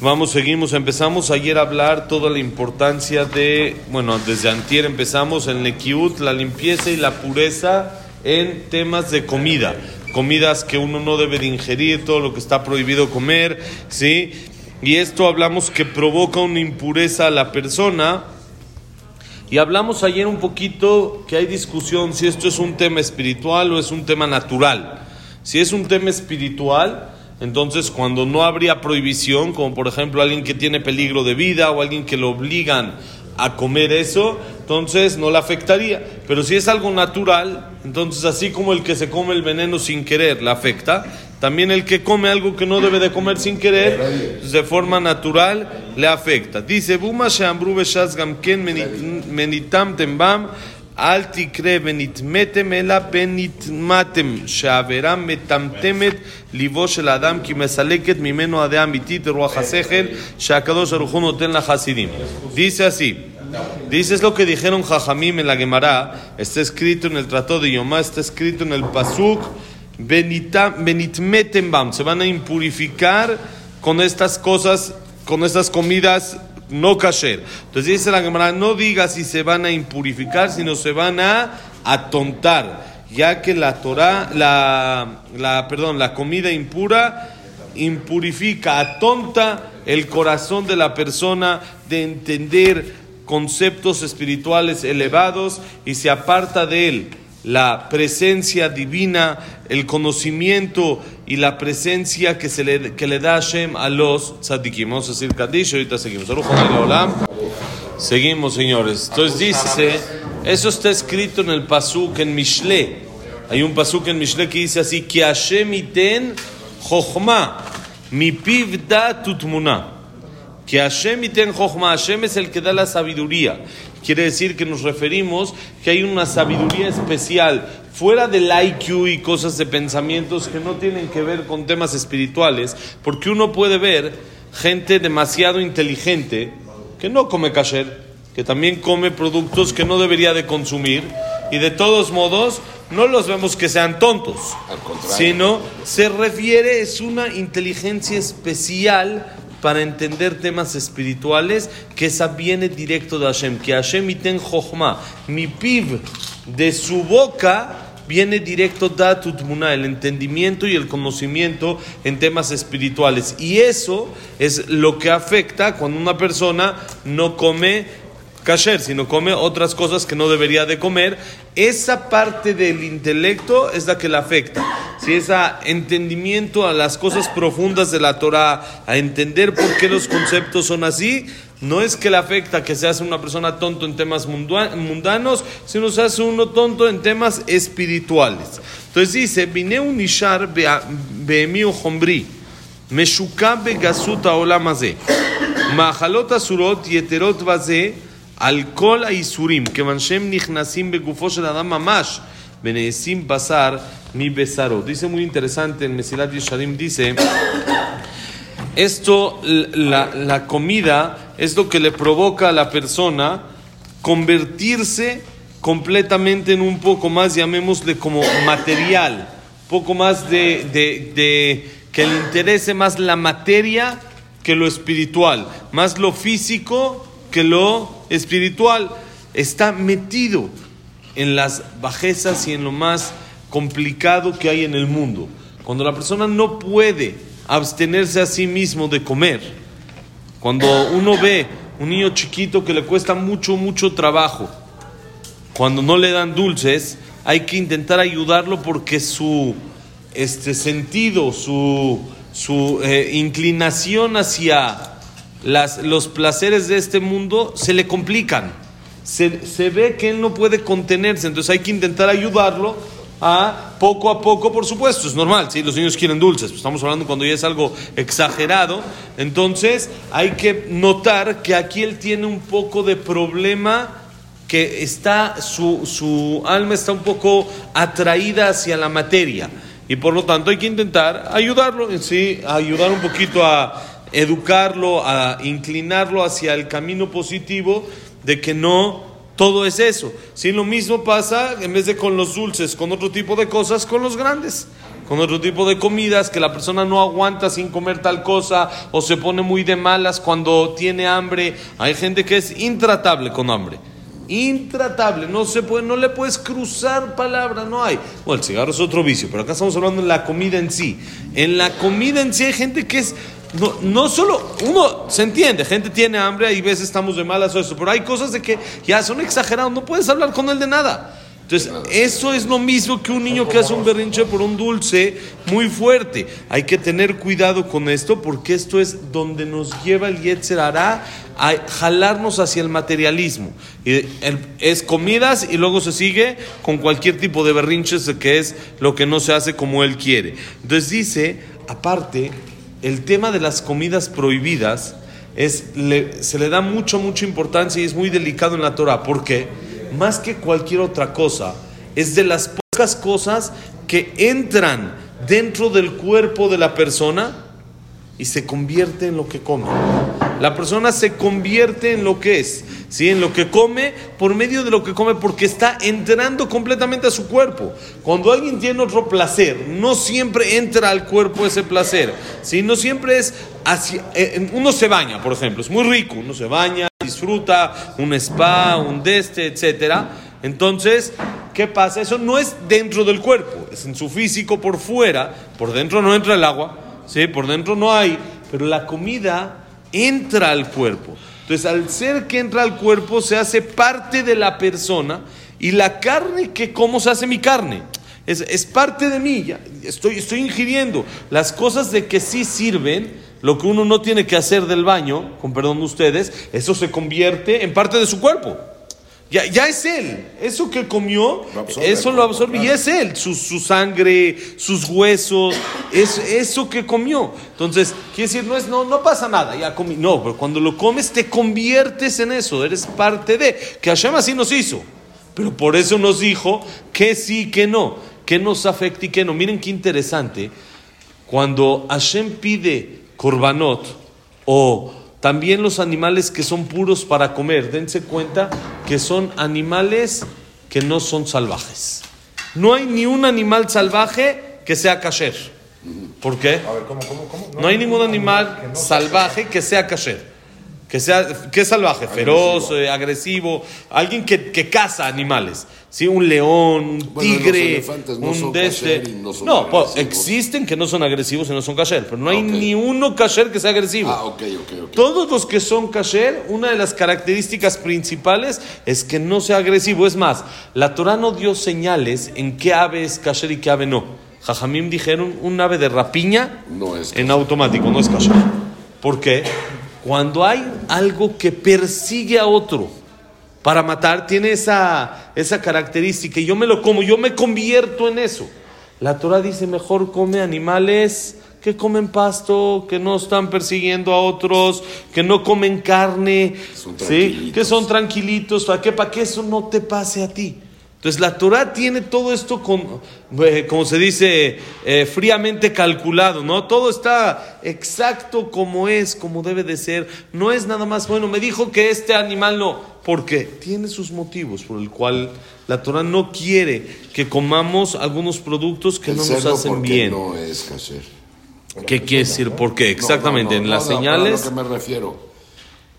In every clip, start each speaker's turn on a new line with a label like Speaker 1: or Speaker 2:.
Speaker 1: Vamos, seguimos. Empezamos ayer a hablar toda la importancia de, bueno, desde antier empezamos en Nekiut, la limpieza y la pureza en temas de comida. Comidas que uno no debe de ingerir, todo lo que está prohibido comer, ¿sí? Y esto hablamos que provoca una impureza a la persona. Y hablamos ayer un poquito que hay discusión si esto es un tema espiritual o es un tema natural. Si es un tema espiritual, entonces cuando no habría prohibición, como por ejemplo alguien que tiene peligro de vida o alguien que lo obligan a comer eso, entonces no le afectaría. Pero si es algo natural, entonces así como el que se come el veneno sin querer le afecta, también el que come algo que no debe de comer sin querer, de forma natural, le afecta. Dice, Buma sheambru beshaz gamken menitam tembam, אל תקרא ונתמתם אלא ונתמתם שהעבירה מטמטמת ליבו של האדם כי מסלקת ממנו הדעה אמיתית רוח השכל שהקדוש ברוך הוא נותן לחסידים. Dice así, dice es lo que dijeron Jajamim en la Gemara, está escrito en el Tratado de Yomá, está escrito en el Pasuk, Benitmetem bam, se van a impurificar con estas cosas, con estas comidas no kasher. Entonces dice la Gemara, no diga si se van a impurificar, sino se van a atontar, ya que la Torah, la, la, perdón, la comida impura impurifica, atonta el corazón de la persona de entender conceptos espirituales elevados y se aparta de él la presencia divina, el conocimiento y la presencia que, se le, que le da Hashem a los tzadikim. Vamos a decir Kadish, ahorita seguimos. Seguimos, señores. Entonces dice, eso está escrito en el Pasuk, en Mishle. Hay un Pasuk en Mishle que dice así, que Hashem iten chokhma, mi piv da tutmuna. Que Hashem iten chokhma, Hashem es el que da la sabiduría. Quiere decir que nos referimos que hay una sabiduría especial fuera del IQ y cosas de pensamientos que no tienen que ver con temas espirituales, porque uno puede ver gente demasiado inteligente que no come kasher, que también come productos que no debería de consumir y de todos modos no los vemos que sean tontos, sino se refiere es una inteligencia especial para entender temas espirituales, que esa viene directo de Hashem, que Hashem iten chokhmah, mi piv de su boca viene directo de tutmuna, el entendimiento y el conocimiento en temas espirituales. Y eso es lo que afecta cuando una persona no come kasher, sino come otras cosas que no debería de comer, esa parte del intelecto es la que le afecta. Si ese entendimiento a las cosas profundas de la Torah, a entender por qué los conceptos son así, no es que le afecta que se hace una persona tonto en temas mundanos, sino se hace uno tonto en temas espirituales. Entonces dice, vine un ishar behemio hombrí, meshuka begasuta olamazé, mahalot asurot yeterot vazé, בזה al kol isurim, que manshem nichnasim begufo shel adam mamash, benesim basar mi besaro. Dice muy interesante en Mesilat Yesharim, dice, esto, la, la comida, es lo que le provoca a la persona convertirse completamente en un poco más, llamémosle como material, poco más de, de, de que le interese más la materia que lo espiritual, más lo físico que lo espiritual está metido en las bajezas y en lo más complicado que hay en el mundo. Cuando la persona no puede abstenerse a sí mismo de comer, cuando uno ve un niño chiquito que le cuesta mucho, mucho trabajo, cuando no le dan dulces, hay que intentar ayudarlo porque su este sentido, su, su eh, inclinación hacia las, los placeres de este mundo se le complican. Se, se, ve que él no puede contenerse, entonces hay que intentar ayudarlo a poco a poco, por supuesto, es normal, si los niños quieren dulces, pues estamos hablando cuando ya es algo exagerado, entonces hay que notar que aquí él tiene un poco de problema que está, su, su alma está un poco atraída hacia la materia y por lo tanto hay que intentar ayudarlo, sí, ayudar un poquito a educarlo, a inclinarlo hacia el camino positivo de que no todo es eso. Si lo mismo pasa, en vez de con los dulces, con otro tipo de cosas, con los grandes, con otro tipo de comidas, que la persona no aguanta sin comer tal cosa o se pone muy de malas cuando tiene hambre. Hay gente que es intratable con hambre. Intratable, no se puede, no le puedes cruzar palabra, no hay. Bueno, el cigarro es otro vicio, pero acá estamos hablando de la comida en sí. En la comida en sí hay gente que es no, no solo, uno se entiende, gente tiene hambre y veces estamos de malas o eso, pero hay cosas de que ya son exagerados, no puedes hablar con él de nada. Entonces, eso es lo mismo que un niño que hace un berrinche por un dulce muy fuerte. Hay que tener cuidado con esto porque esto es donde nos lleva el Yetzer hará a jalarnos hacia el materialismo. Y es comidas y luego se sigue con cualquier tipo de berrinches que es lo que no se hace como él quiere. Entonces dice, aparte, el tema de las comidas prohibidas es, se le da mucho, mucha importancia y es muy delicado en la Torah. ¿Por qué? Más que cualquier otra cosa, es de las pocas cosas que entran dentro del cuerpo de la persona y se convierte en lo que come. La persona se convierte en lo que es, ¿sí? en lo que come por medio de lo que come porque está entrando completamente a su cuerpo. Cuando alguien tiene otro placer, no siempre entra al cuerpo ese placer, ¿sí? no siempre es así. Eh, uno se baña, por ejemplo, es muy rico, uno se baña, disfruta, un spa, un deste, etcétera. Entonces, ¿qué pasa? Eso no es dentro del cuerpo, es en su físico por fuera, por dentro no entra el agua, ¿sí? por dentro no hay, pero la comida entra al cuerpo. Entonces, al ser que entra al cuerpo, se hace parte de la persona y la carne que como se hace mi carne. Es, es parte de mí, estoy, estoy ingiriendo las cosas de que sí sirven, lo que uno no tiene que hacer del baño, con perdón de ustedes, eso se convierte en parte de su cuerpo. Ya, ya es él. Eso que comió, eso lo absorbe. Y es él. Su, su sangre, sus huesos, es eso que comió. Entonces, quiere decir, no, es, no, no pasa nada, ya comí. No, pero cuando lo comes te conviertes en eso. Eres parte de. Que Hashem así nos hizo. Pero por eso nos dijo que sí, que no. Que nos afecta y que no. Miren qué interesante. Cuando Hashem pide korbanot o también los animales que son puros para comer, dense cuenta que son animales que no son salvajes. No hay ni un animal salvaje que sea kasher. ¿Por qué? No, hay ningún animal salvaje que sea kasher. Que sea que es salvaje, feroz, eh, agresivo, alguien que, que caza animales. ¿sí? Un león, un tigre, un de No, pues, existen que no son agresivos y no son kasher, pero no hay ni uno kasher que sea agresivo.
Speaker 2: Ah, ok, ok,
Speaker 1: Todos los que son kasher, una de las características principales es que no sea agresivo. Es más, la Torah no dio señales en qué ave es kasher y qué ave no. Jajamim dijeron un ave de rapiña
Speaker 2: no es
Speaker 1: en automático, no es kasher. ¿Por qué? Cuando hay algo que persigue a otro, para matar tiene esa, esa característica y yo me lo como, yo me convierto en eso. La Torah dice mejor come animales que comen pasto, que no están persiguiendo a otros, que no comen carne, ¿sí? que son tranquilitos, ¿para qué? Para que eso no te pase a ti. Entonces la Torah tiene todo esto, con, eh, como se dice, eh, fríamente calculado, ¿no? Todo está exacto como es, como debe de ser. No es nada más, bueno, me dijo que este animal no, porque tiene sus motivos por el cual la Torah no quiere que comamos algunos productos que no nos hacen bien.
Speaker 2: No es kasher.
Speaker 1: ¿Qué quiere decir? ¿Por qué? Exactamente, en las señales...
Speaker 2: A lo que me refiero.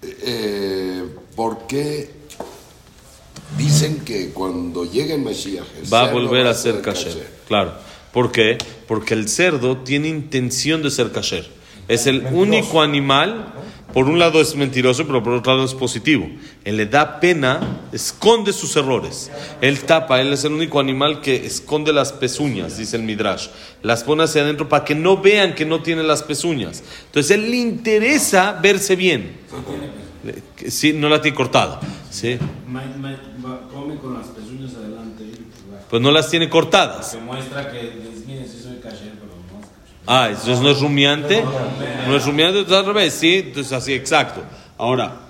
Speaker 2: Eh, ¿Por qué Dicen que cuando llegue el Mesías,
Speaker 1: va a volver a ser kasher. Claro. ¿Por qué? Porque el cerdo tiene intención de ser kasher. Es el único animal, por un lado es mentiroso, pero por otro lado es positivo. Él le da pena, esconde sus errores. Él tapa, él es el único animal que esconde las pezuñas, dice el Midrash. Las pone hacia adentro para que no vean que no tiene las pezuñas. Entonces él le interesa verse bien. Sí, no la tiene cortada. ¿sí?
Speaker 3: come con las pezuñas adelante.
Speaker 1: Pues no las tiene cortadas.
Speaker 3: Que muestra que, miren, sí soy kasher, pero no
Speaker 1: Ah, entonces no es rumiante. No es rumiante, entonces al revés, sí. Entonces así, exacto. Ahora,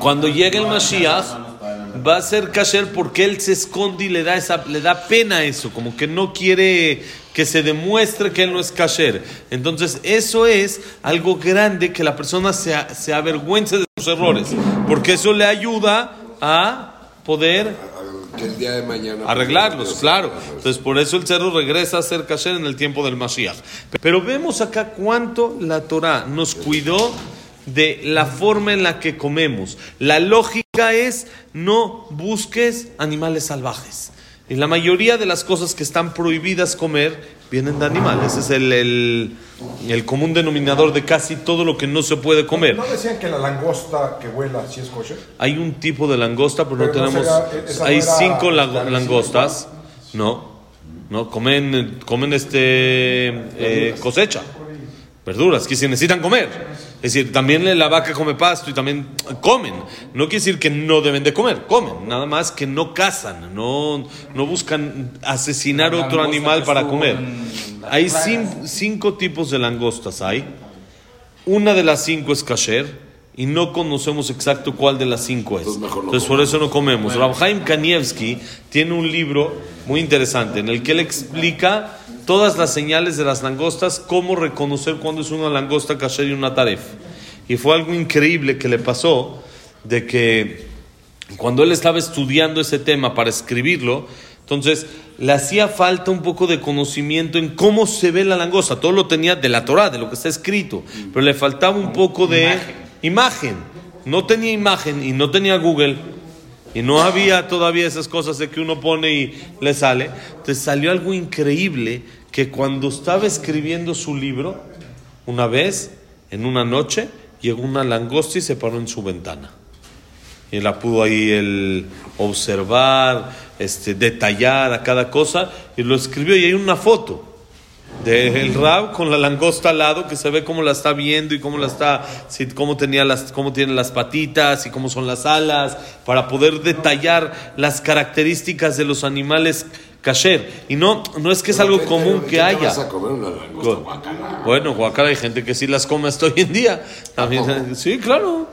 Speaker 1: cuando llegue el Mashiach, va a ser kasher porque él se esconde y le da, esa, le da pena eso, como que no quiere que se demuestre que él no es kasher. Entonces, eso es algo grande que la persona se, se avergüence de sus errores, porque eso le ayuda a poder
Speaker 2: Que el día de mañana.
Speaker 1: arreglarlos,
Speaker 2: pues,
Speaker 1: claro.
Speaker 2: pues,
Speaker 1: Entonces, por eso el cerdo regresa a ser kasher en el tiempo del Mashiach. Pero vemos acá cuánto la Torah nos cuidó de la forma en la que comemos. La lógica es no busques animales salvajes. Y la mayoría de las cosas que están prohibidas comer vienen de animales. Ese es el, el- el común denominador de casi todo lo que no se puede comer.
Speaker 4: ¿No decían que la langosta que vuela sí es kosher?
Speaker 1: Hay un tipo de langosta, pero, no
Speaker 4: Pero no
Speaker 1: tenemos.
Speaker 4: será-
Speaker 1: hay cinco la-
Speaker 4: la
Speaker 1: langostas. No, no comen, comen este eh, cosecha, verduras, que si necesitan comer. Es decir, también la vaca come pasto y también comen. No quiere decir que no deben de comer, comen. Nada más que no cazan, no, no buscan asesinar
Speaker 3: La
Speaker 1: otro animal para comer. Hay cinco tipos de langostas hay. Una de las cinco es kasher y no conocemos exacto cuál de las cinco es.
Speaker 2: Entonces mejor no
Speaker 1: Entonces por eso no comemos. Rabhaim Kanievski tiene un libro muy interesante en el que él explica todas las señales de las langostas, cómo reconocer cuándo es una langosta kasher y una taref. Y fue algo increíble que le pasó de que cuando él estaba estudiando ese tema para escribirlo, entonces le hacía falta un poco de conocimiento en cómo se ve la langosta. Todo lo tenía de la Torah, de lo que está escrito, pero le faltaba un poco de imagen. No tenía imagen y no tenía Google. Y no había todavía esas cosas de que uno pone y le sale. Entonces salió algo increíble que cuando estaba escribiendo su libro, una vez, en una noche, llegó una langosta y se paró en su ventana. Y la pudo ahí él observar, este, detallar a cada cosa y lo escribió y hay una foto del Rab con la langosta al lado que se ve cómo la está viendo y cómo la está, cómo tenía las, cómo tiene las patitas y cómo son las alas para poder detallar las características de los animales kasher y no no es que es algo
Speaker 2: ¿qué-
Speaker 1: común que haya.
Speaker 2: vas a comer una langosta guacala?
Speaker 1: Bueno, guacala hay gente que sí las come hasta hoy en día. También, sí, claro.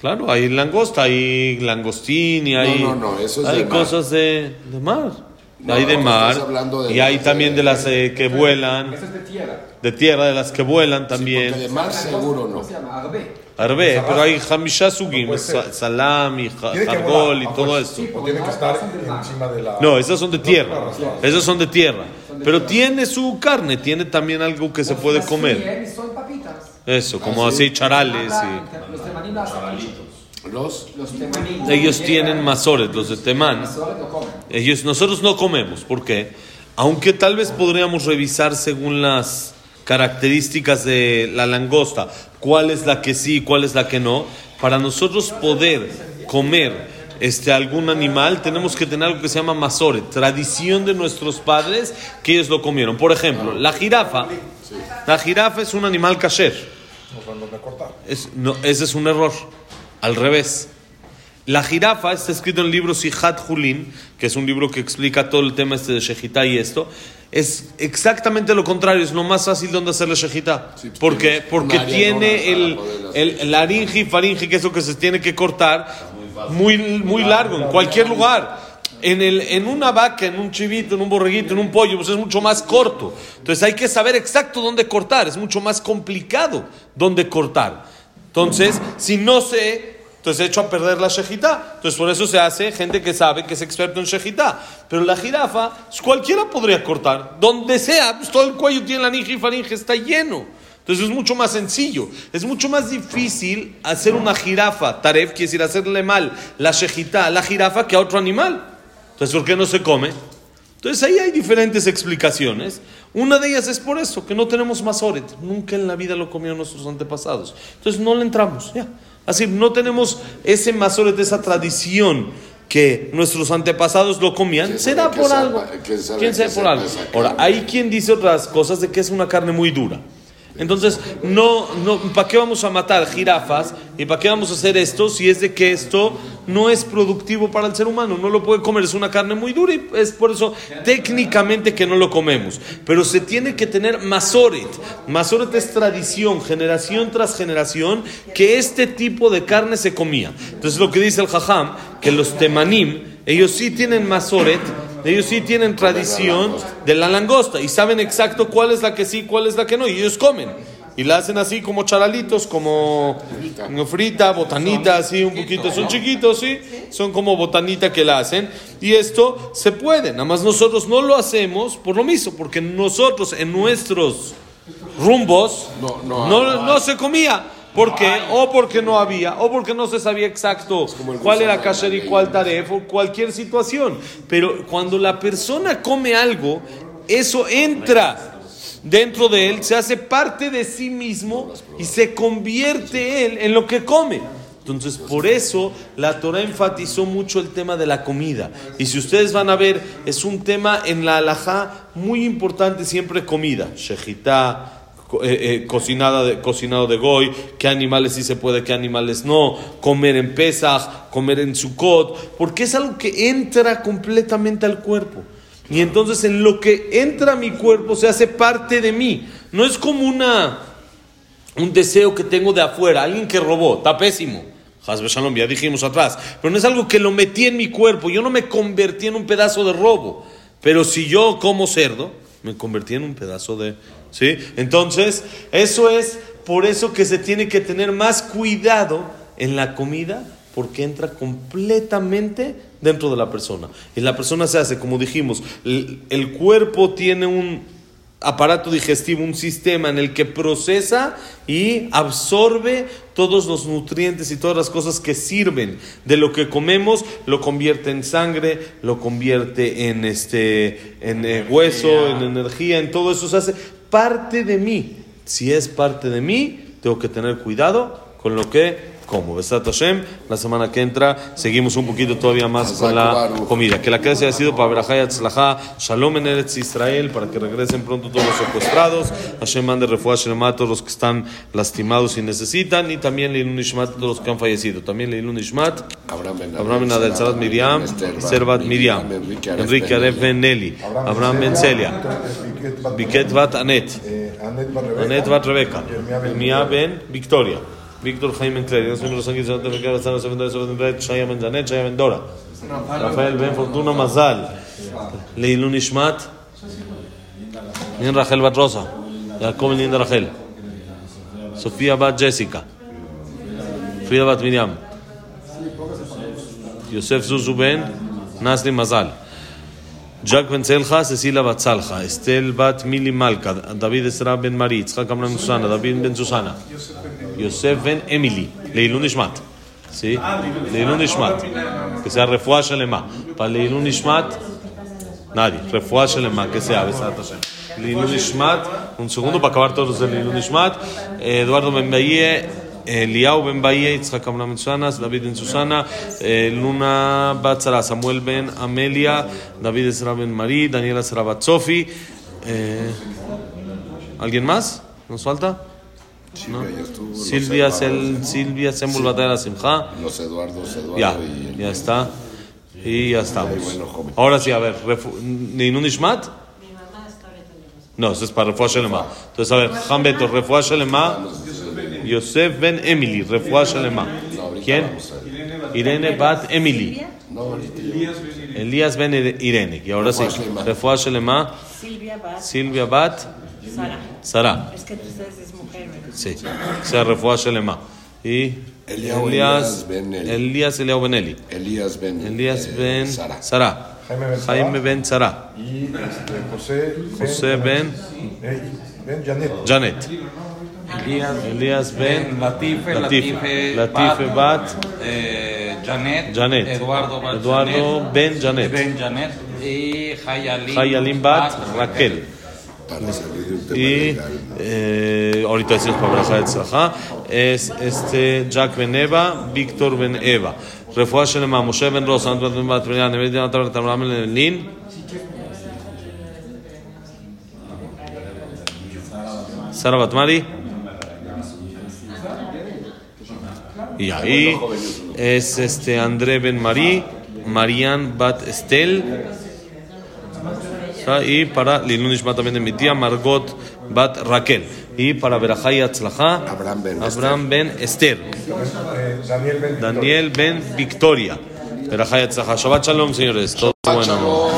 Speaker 1: Claro, hay langosta, hay langostín y hay,
Speaker 2: no, no, eso es
Speaker 1: hay
Speaker 2: de mar.
Speaker 1: cosas de, de mar.
Speaker 2: No,
Speaker 1: hay de mar.
Speaker 2: de
Speaker 1: y hay
Speaker 2: las
Speaker 1: también
Speaker 2: de-
Speaker 1: de las eh, que vuelan.
Speaker 5: Esa es de tierra.
Speaker 1: De tierra, de las que vuelan también.
Speaker 2: de mar seguro no.
Speaker 5: ¿Cómo se llama? Arbe.
Speaker 1: Arbe, pero hay hamisha sugim,
Speaker 4: puede ser.
Speaker 1: sa- salam y ja-
Speaker 4: Tiene que
Speaker 1: jargol y todo
Speaker 4: fuerza.
Speaker 1: esto.
Speaker 4: O tiene que estar encima de la...
Speaker 1: No, esas son de tierra. Esas son de tierra. Pero tiene su carne, tiene también algo que se puede comer. Eso, como así charales y...
Speaker 5: Los
Speaker 2: Los.
Speaker 1: Ellos tienen masoret, los de Temán. Ellos, nosotros no comemos, ¿por qué? Aunque tal vez podríamos revisar según las características de la langosta, cuál es la que sí, cuál es la que no. Para nosotros poder comer este, algún animal, tenemos que tener algo que se llama masoret, tradición de nuestros padres que ellos lo comieron. Por ejemplo, la jirafa, la jirafa es un animal kasher. Es- no, ese es un error. Al revés. La jirafa está escrito en el libro Sihat Julin, que es un libro que explica todo el tema este de Shejitá y esto. Es exactamente lo contrario, es lo más fácil donde hacerle Shejitá.
Speaker 2: Sí, pues
Speaker 1: ¿Por qué? Porque tiene
Speaker 2: hacer
Speaker 1: el, el laringe y faringe, que es lo que se tiene que cortar, muy, muy largo, en cualquier lugar. En, el, en una vaca, en un chivito, en un borreguito, en un pollo, pues es mucho más corto. Entonces hay que saber exacto dónde cortar, es mucho más complicado dónde cortar. Entonces, si no sé, entonces he hecho a perder la shejitá. Entonces por eso se hace gente que sabe que es experto en shejitá. Pero la jirafa, pues, cualquiera podría cortar. Donde sea, pues todo el cuello tiene la ninja y faringe, está lleno. Entonces es mucho más sencillo. Es mucho más difícil hacer una jirafa, taref, quiere decir hacerle mal la shejitá a la jirafa que a otro animal. Entonces, ¿por qué no se come? Entonces ahí hay diferentes explicaciones. Una de ellas es por eso, que no tenemos masoret. Nunca en la vida lo comieron nuestros antepasados. Entonces no le entramos. Ya. Así, no tenemos ese masoret, esa tradición que nuestros antepasados lo comían.
Speaker 2: ¿Quién
Speaker 1: Será por algo.
Speaker 2: quién sabe
Speaker 1: ¿Quién
Speaker 2: qué
Speaker 1: sabe por algo? Ahora, hay quien dice otras cosas de que es una carne muy dura. Entonces, no, no, ¿para qué vamos a matar jirafas? ¿Y para qué vamos a hacer esto si es de que esto no es productivo para el ser humano? No lo puede comer, es una carne muy dura y es por eso técnicamente que no lo comemos. Pero se tiene que tener masoret. Masoret es tradición, generación tras generación, que este tipo de carne se comía. Entonces, lo que dice el jajam, que los temanim, ellos sí tienen masoret, ellos sí tienen tradición de la langosta y saben exacto cuál es la que sí, cuál es la que no, y ellos comen. y la hacen así como charalitos, como frita, botanita, así un poquito. Son chiquitos, sí, son como botanita que la hacen. Y esto se puede, nada más nosotros no lo hacemos por lo mismo, porque nosotros en nuestros rumbos
Speaker 2: No, no,
Speaker 1: no, no se comía. ¿Por qué? O porque no había, o porque no se sabía exacto cuál era kasher y cuál taref, o cualquier situación. Pero cuando la persona come algo, eso entra dentro de él, se hace parte de sí mismo y se convierte él en lo que come. Entonces, por eso la Torah enfatizó mucho el tema de la comida. Y si ustedes van a ver, es un tema en la halajá muy importante siempre comida. Shejitá, eh, eh, cocinada de, cocinado de goy, qué animales sí se puede, qué animales no, comer en Pesach, comer en Sukkot, porque es algo que entra completamente al cuerpo. Y entonces en lo que entra a mi cuerpo se hace parte de mí. No es como una, un deseo que tengo de afuera, alguien que robó, está pésimo. Shalom, ya dijimos atrás. Pero no es algo que lo metí en mi cuerpo. Yo no me convertí en un pedazo de robo. Pero si yo como cerdo, me convertí en un pedazo de... ¿Sí? Entonces, eso es por eso que se tiene que tener más cuidado en la comida, porque entra completamente dentro de la persona. Y la persona se hace, como dijimos, el, cuerpo tiene un aparato digestivo, un sistema en el que procesa y absorbe todos los nutrientes y todas las cosas que sirven de lo que comemos, lo convierte en sangre, lo convierte en este en eh, hueso, en energía, en todo eso se hace parte de mí. Si es parte de mí, tengo que tener cuidado con lo que como. Besat Hashem, la semana que entra seguimos un poquito todavía más con la comida. Que la clase haya sido para Berajá y Atzlajá, Shalom en Eretz Israel, para que regresen pronto todos los secuestrados. Hashem mande refuah Shelema a todos los que están lastimados y necesitan. Y también Leilun Ishmat a todos los que han fallecido. También Leilun Ishmat,
Speaker 2: Abraham Ben
Speaker 1: Adel, Sarat Miriam, Servat Miriam, Enrique Aref Ben Nelly, Abraham Ben Celia, Biket Bat Anet.
Speaker 4: Anet Rebeca.
Speaker 1: Anet Bat Rebeca, Mia Ben Victoria, Víctor Jaime Clery, Dios los ángeles, Bazán, José Ben David, José Ben Bet, Shaya Ben Dora, Rafael Ben Fortuna Mazal, Leilun Ishmat, Nin Rachel Bat Rosa, Jacob Linda Rachel, Sofía Bat Jessica, Frida Bat Miriam, Yosef Zuzu Ben, Nasri Mazal. Jack Ben Zelja, Cecilia Bat Salja, Estel Bat Mili Malka, David Esra Ben Marit, Tzchak Amram Susana, David Ben Susana, Yosef Ben Emily, Leilun Ishmat. ¿Sí? Leilun Ishmat. Que sea refuah Shalema. Para Leilun Ishmat, nadie. Refuah Shalema, que sea Besat Hashem. Leilun Ishmat, un segundo para acabar todos los de Leilun Ishmat. Eduardo Ben Eliau Ben Bahie, Yitzhak Amram Ben Susana, David Ben Susana, eh, Luna Bat Sara, Samuel Ben Amelia, David Esra Ben Marí, Daniela Sara Bat Sofi. Eh, ¿Alguien más? ¿Nos falta?
Speaker 2: Silvia
Speaker 1: Silvia, Sel, Silvia Sembul Batalla Simcha.
Speaker 2: Los Eduardos, Eduardo
Speaker 1: Ya,
Speaker 2: y
Speaker 1: ya está. Y ya estamos. Ahora sí, a ver, ¿Neinun Ishmat? No, eso es para Refuah Shelema. Entonces, a ver, Han Beto, Refuah Shelema. Yosef Ben Emily, Refuah Shelema. ¿Quién? Irene Bat Emily. Elías Ben Irene. Y ahora sí,
Speaker 2: Refuah Shelema.
Speaker 6: Silvia Bat
Speaker 1: Silvia Bat
Speaker 6: Sara. Es que tú ustedes es mujer, ¿verdad?
Speaker 1: Sí, sea, Refuah Shelema. Y Elías
Speaker 2: Ben Eli.
Speaker 1: Elías Eliao Ben Eli.
Speaker 2: Elías Ben
Speaker 1: Elías
Speaker 2: eh,
Speaker 1: Ben
Speaker 2: Sara.
Speaker 1: Sara.
Speaker 4: Jaime Ben
Speaker 1: Jaime Ben Sara.
Speaker 4: Y este, José,
Speaker 1: José Ben
Speaker 4: Ben Janet.
Speaker 1: Janet. Elías Ben
Speaker 7: Latife,
Speaker 1: Latife.
Speaker 7: Latife,
Speaker 1: Latife Bat
Speaker 7: eh, Janet,
Speaker 1: Janet.
Speaker 7: Eduardo Bat
Speaker 1: Eduardo
Speaker 7: Janet,
Speaker 1: Ben Janet.
Speaker 7: Ben Janet y Hayalim,
Speaker 1: Hayalim Bat Raquel.
Speaker 2: Para salir de un tema
Speaker 1: Y
Speaker 2: legal.
Speaker 1: eh, ahorita decimos para Braja de Tzlajá, es este Jack Ben Eva, Víctor Ben Eva. Refuah Shelema, Moshe Ben Rosa, Andrés Ben Bat Brian, Nevet Ben Atar, Tamram Ben Lin. Sara Batmari. Y ahí es este André Ben Marí, Marian Bat Estel. Ah, Y para Lilun Ishma también de mi tía Margot Bat Raquel. Y para Berajá y Atzlajá,
Speaker 2: Abraham Ben
Speaker 1: Abraham Ben Esther. Daniel Ben Victoria. Berajá y Atzlajá. Shabbat Shalom, señores. Todo bueno.